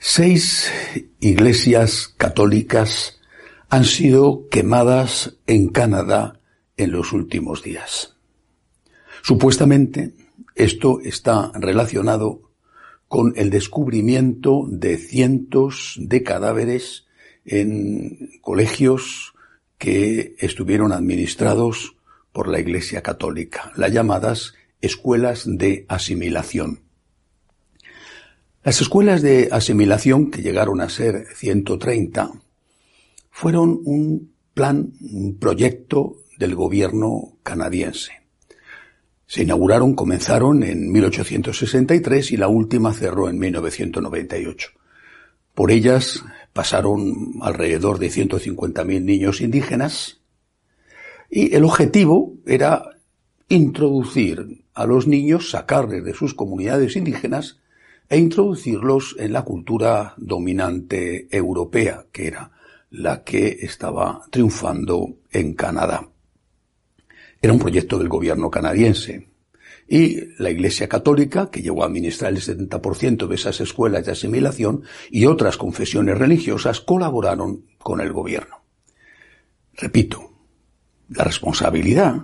Seis iglesias católicas han sido quemadas en Canadá en los últimos días. Supuestamente, esto está relacionado con el descubrimiento de cientos de cadáveres en colegios que estuvieron administrados por la Iglesia Católica, las llamadas escuelas de asimilación. Las escuelas de asimilación, que llegaron a ser 130, fueron un plan, un proyecto del gobierno canadiense. Se inauguraron, comenzaron en 1863 y la última cerró en 1998. Por ellas pasaron alrededor de 150.000 niños indígenas y el objetivo era introducir a los niños, sacarles de sus comunidades indígenas e introducirlos en la cultura dominante europea, que era la que estaba triunfando en Canadá. Era un proyecto del gobierno canadiense. Y la Iglesia Católica, que llegó a administrar el 70% de esas escuelas de asimilación, y otras confesiones religiosas colaboraron con el gobierno. Repito, la responsabilidad,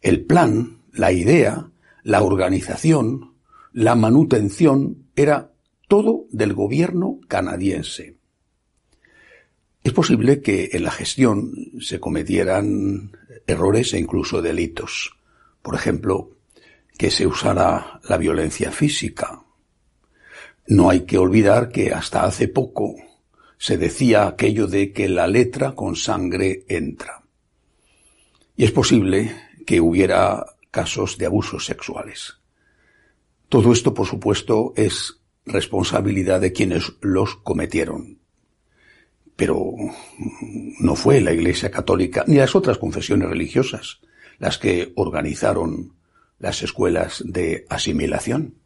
el plan, la idea, la organización, la manutención era todo del gobierno canadiense. Es posible que en la gestión se cometieran errores e incluso delitos. Por ejemplo, que se usara la violencia física. No hay que olvidar que hasta hace poco se decía aquello de que la letra con sangre entra. Y es posible que hubiera casos de abusos sexuales. Todo esto, por supuesto, es responsabilidad de quienes los cometieron. Pero no fue la Iglesia Católica ni las otras confesiones religiosas las que organizaron las escuelas de asimilación.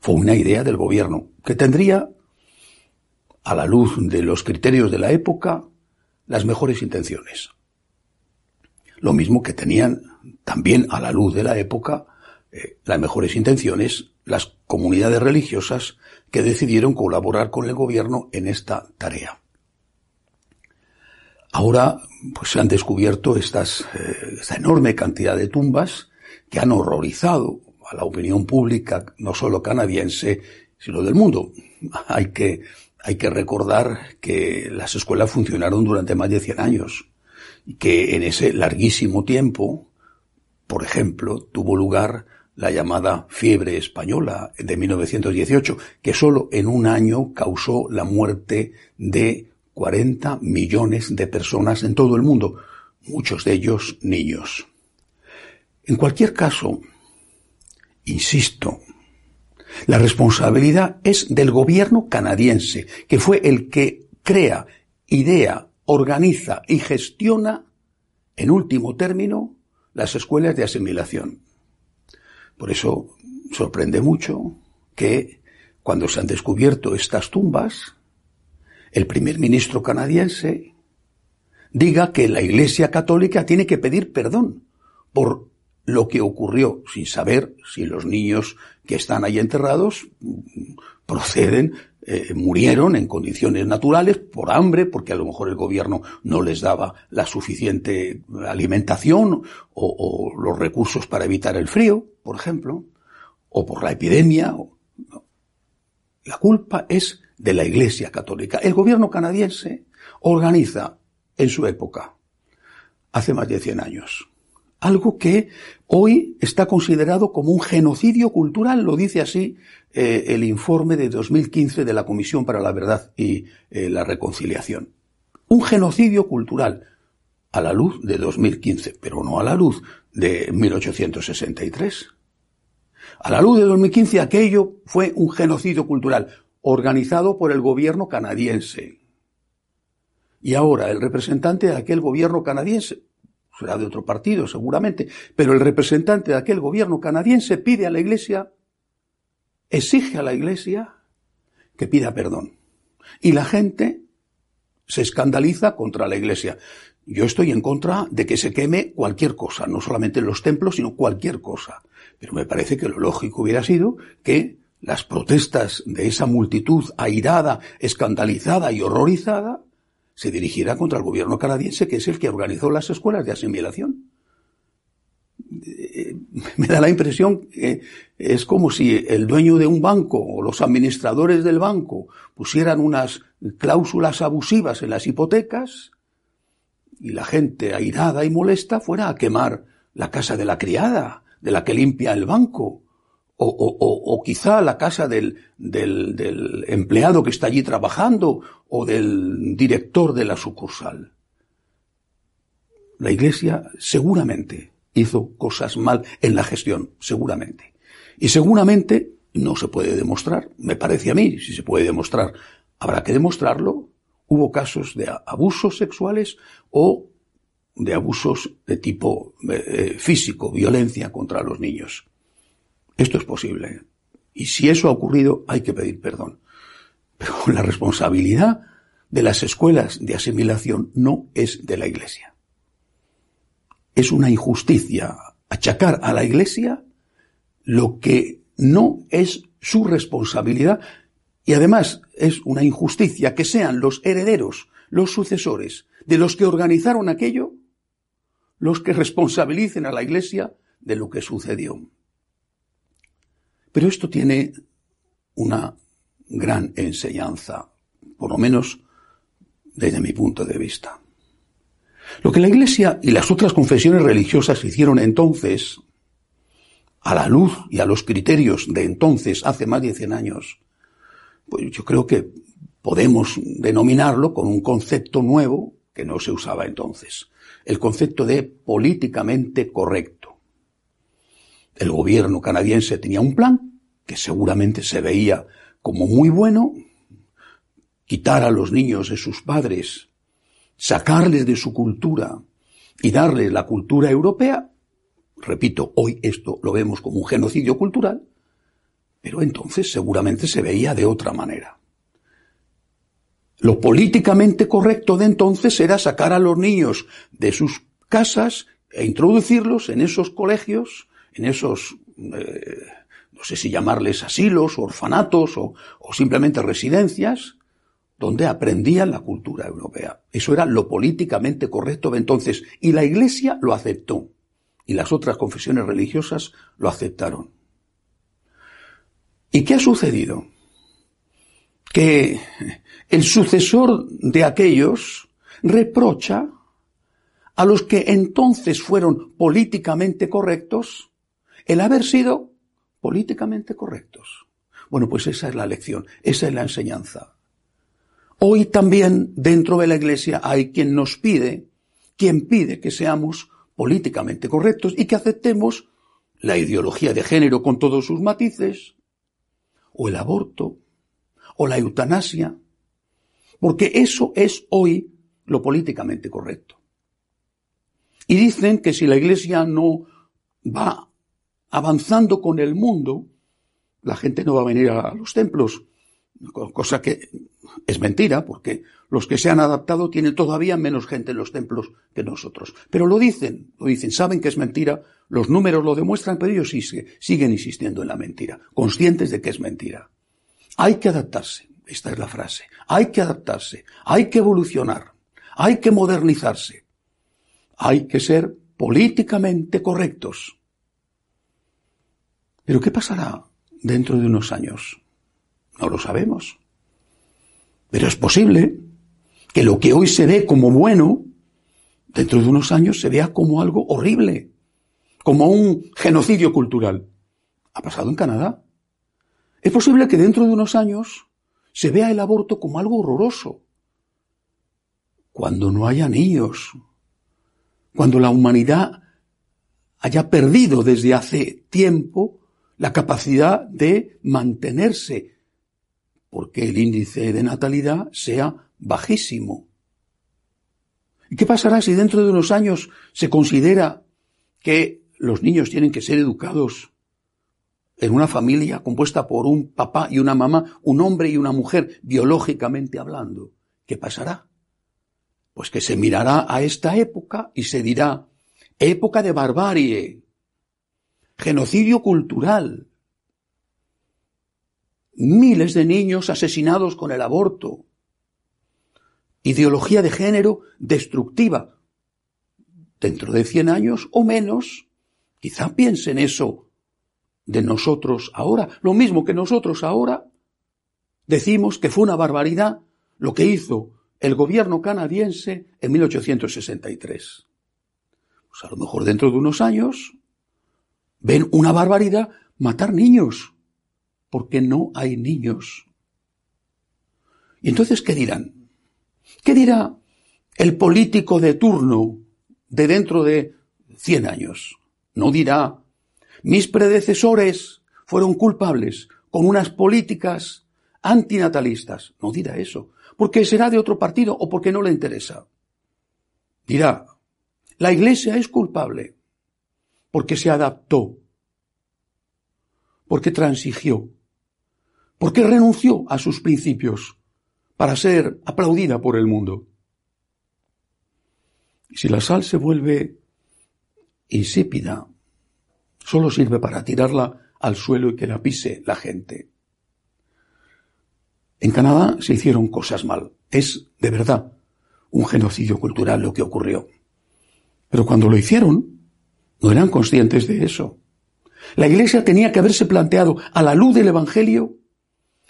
Fue una idea del gobierno que tendría, a la luz de los criterios de la época, las mejores intenciones. Lo mismo que tenían también a la luz de la época eh, las mejores intenciones las comunidades religiosas que decidieron colaborar con el gobierno en esta tarea. Ahora, pues se han descubierto estas, eh, esta enorme cantidad de tumbas que han horrorizado a la opinión pública, no solo canadiense, sino del mundo. Hay que, hay que recordar que las escuelas funcionaron durante más de 100 años y que en ese larguísimo tiempo, por ejemplo, tuvo lugar la llamada fiebre española de 1918, que solo en un año causó la muerte de 40 millones de personas en todo el mundo, muchos de ellos niños. En cualquier caso, insisto, la responsabilidad es del gobierno canadiense, que fue el que crea, idea, organiza y gestiona, en último término, las escuelas de asimilación. Por eso sorprende mucho que cuando se han descubierto estas tumbas, el primer ministro canadiense diga que la Iglesia Católica tiene que pedir perdón por lo que ocurrió sin saber si los niños que están ahí enterrados proceden, eh, murieron en condiciones naturales por hambre, porque a lo mejor el gobierno no les daba la suficiente alimentación o, los recursos para evitar el frío, por ejemplo, o por la epidemia. La culpa es de la Iglesia Católica. El gobierno canadiense organiza en su época, hace más de 100 años, algo que hoy está considerado como un genocidio cultural, lo dice así eh, el informe de 2015 de la Comisión para la Verdad y eh, la Reconciliación. Un genocidio cultural a la luz de 2015, pero no a la luz de 1863. A la luz de 2015 aquello fue un genocidio cultural organizado por el gobierno canadiense. Y ahora el representante de aquel gobierno canadiense, será de otro partido seguramente, pero el representante de aquel gobierno canadiense pide a la Iglesia, exige a la Iglesia que pida perdón. Y la gente se escandaliza contra la Iglesia. Yo estoy en contra de que se queme cualquier cosa, no solamente los templos, sino cualquier cosa. Pero me parece que lo lógico hubiera sido que las protestas de esa multitud airada, escandalizada y horrorizada, se dirigiera contra el gobierno canadiense, que es el que organizó las escuelas de asimilación. Eh, me da la impresión que es como si el dueño de un banco o los administradores del banco pusieran unas cláusulas abusivas en las hipotecas y la gente airada y molesta fuera a quemar la casa de la criada, de la que limpia el banco, o, o, o, quizá la casa del, del, del empleado que está allí trabajando o del director de la sucursal. La Iglesia seguramente hizo cosas mal en la gestión, seguramente. Y seguramente no se puede demostrar, me parece a mí, si se puede demostrar, habrá que demostrarlo, hubo casos de abusos sexuales o de abusos de tipo eh, eh, físico, violencia contra los niños. Esto es posible. Y si eso ha ocurrido, hay que pedir perdón. Pero la responsabilidad de las escuelas de asimilación no es de la Iglesia. Es una injusticia achacar a la Iglesia lo que no es su responsabilidad y además es una injusticia que sean los herederos, los sucesores de los que organizaron aquello, los que responsabilicen a la Iglesia de lo que sucedió. Pero esto tiene una gran enseñanza, por lo menos desde mi punto de vista. Lo que la Iglesia y las otras confesiones religiosas hicieron entonces, a la luz y a los criterios de entonces, hace más de 100 años, pues yo creo que podemos denominarlo con un concepto nuevo que no se usaba entonces, el concepto de políticamente correcto el gobierno canadiense tenía un plan que seguramente se veía como muy bueno, quitar a los niños de sus padres, sacarles de su cultura y darles la cultura europea, repito, hoy esto lo vemos como un genocidio cultural, pero entonces seguramente se veía de otra manera. Lo políticamente correcto de entonces era sacar a los niños de sus casas e introducirlos en esos colegios en esos, eh, no sé si llamarles asilos, orfanatos o, o simplemente residencias, donde aprendían la cultura europea. Eso era lo políticamente correcto de entonces. Y la Iglesia lo aceptó. Y las otras confesiones religiosas lo aceptaron. ¿Y qué ha sucedido? Que el sucesor de aquellos reprocha a los que entonces fueron políticamente correctos el haber sido políticamente correctos. Bueno, pues esa es la lección, esa es la enseñanza. Hoy también dentro de la Iglesia hay quien nos pide, quien pide que seamos políticamente correctos y que aceptemos la ideología de género con todos sus matices, o el aborto, o la eutanasia, porque eso es hoy lo políticamente correcto. Y dicen que si la Iglesia no va avanzando con el mundo, la gente no va a venir a los templos, cosa que es mentira, porque los que se han adaptado tienen todavía menos gente en los templos que nosotros. Pero lo dicen, lo dicen, saben que es mentira, los números lo demuestran, pero ellos siguen insistiendo en la mentira, conscientes de que es mentira. Hay que adaptarse, esta es la frase, hay que adaptarse, hay que evolucionar, hay que modernizarse, hay que ser políticamente correctos. Pero ¿qué pasará dentro de unos años? No lo sabemos. Pero es posible que lo que hoy se ve como bueno, dentro de unos años se vea como algo horrible, como un genocidio cultural. Ha pasado en Canadá. Es posible que dentro de unos años se vea el aborto como algo horroroso. Cuando no haya niños, cuando la humanidad haya perdido desde hace tiempo la capacidad de mantenerse, porque el índice de natalidad sea bajísimo. ¿Y qué pasará si dentro de unos años se considera que los niños tienen que ser educados en una familia compuesta por un papá y una mamá, un hombre y una mujer, biológicamente hablando? ¿Qué pasará? Pues que se mirará a esta época y se dirá, época de barbarie, genocidio cultural. miles de niños asesinados con el aborto, ideología de género destructiva. Dentro de cien años o menos, quizá piensen eso de nosotros ahora, lo mismo que nosotros ahora decimos que fue una barbaridad lo que hizo el gobierno canadiense en 1863. Pues a lo mejor dentro de unos años ven una barbaridad matar niños, porque no hay niños. Y entonces, ¿qué dirán? ¿Qué dirá el político de turno de dentro de 100 años? No dirá, mis predecesores fueron culpables con unas políticas antinatalistas. No dirá eso, porque será de otro partido o porque no le interesa. Dirá, la Iglesia es culpable porque se adaptó, porque transigió, porque renunció a sus principios, para ser aplaudida por el mundo. Y si la sal se vuelve insípida, solo sirve para tirarla al suelo y que la pise la gente. En Canadá se hicieron cosas mal. Es, de verdad, un genocidio cultural lo que ocurrió. Pero cuando lo hicieron, no eran conscientes de eso. La Iglesia tenía que haberse planteado a la luz del Evangelio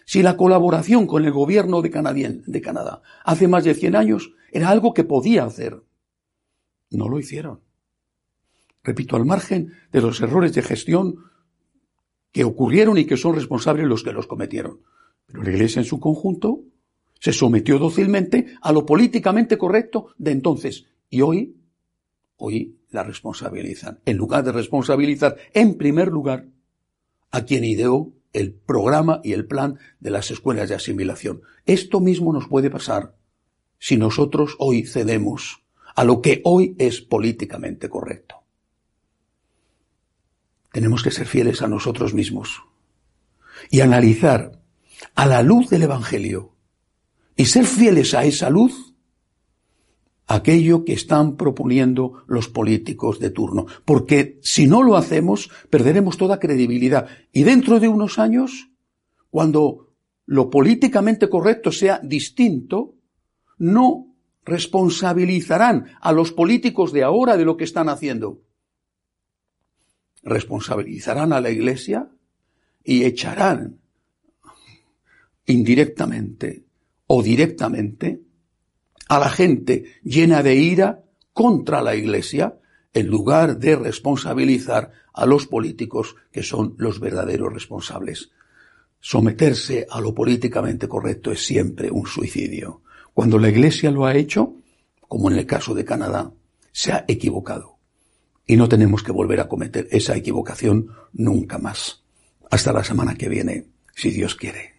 si la colaboración con el gobierno de, Canadá hace más de 100 años era algo que podía hacer. No lo hicieron. Repito, al margen de los errores de gestión que ocurrieron y que son responsables los que los cometieron. Pero la Iglesia en su conjunto se sometió dócilmente a lo políticamente correcto de entonces. Y hoy, hoy la responsabilizan. En lugar de responsabilizar, en primer lugar, a quien ideó el programa y el plan de las escuelas de asimilación. Esto mismo nos puede pasar si nosotros hoy cedemos a lo que hoy es políticamente correcto. Tenemos que ser fieles a nosotros mismos y analizar a la luz del Evangelio y ser fieles a esa luz aquello que están proponiendo los políticos de turno. Porque si no lo hacemos, perderemos toda credibilidad. Y dentro de unos años, cuando lo políticamente correcto sea distinto, no responsabilizarán a los políticos de ahora de lo que están haciendo. Responsabilizarán a la Iglesia y echarán indirectamente o directamente a la gente llena de ira contra la Iglesia en lugar de responsabilizar a los políticos que son los verdaderos responsables. Someterse a lo políticamente correcto es siempre un suicidio. Cuando la Iglesia lo ha hecho, como en el caso de Canadá, se ha equivocado. Y no tenemos que volver a cometer esa equivocación nunca más. Hasta la semana que viene, si Dios quiere.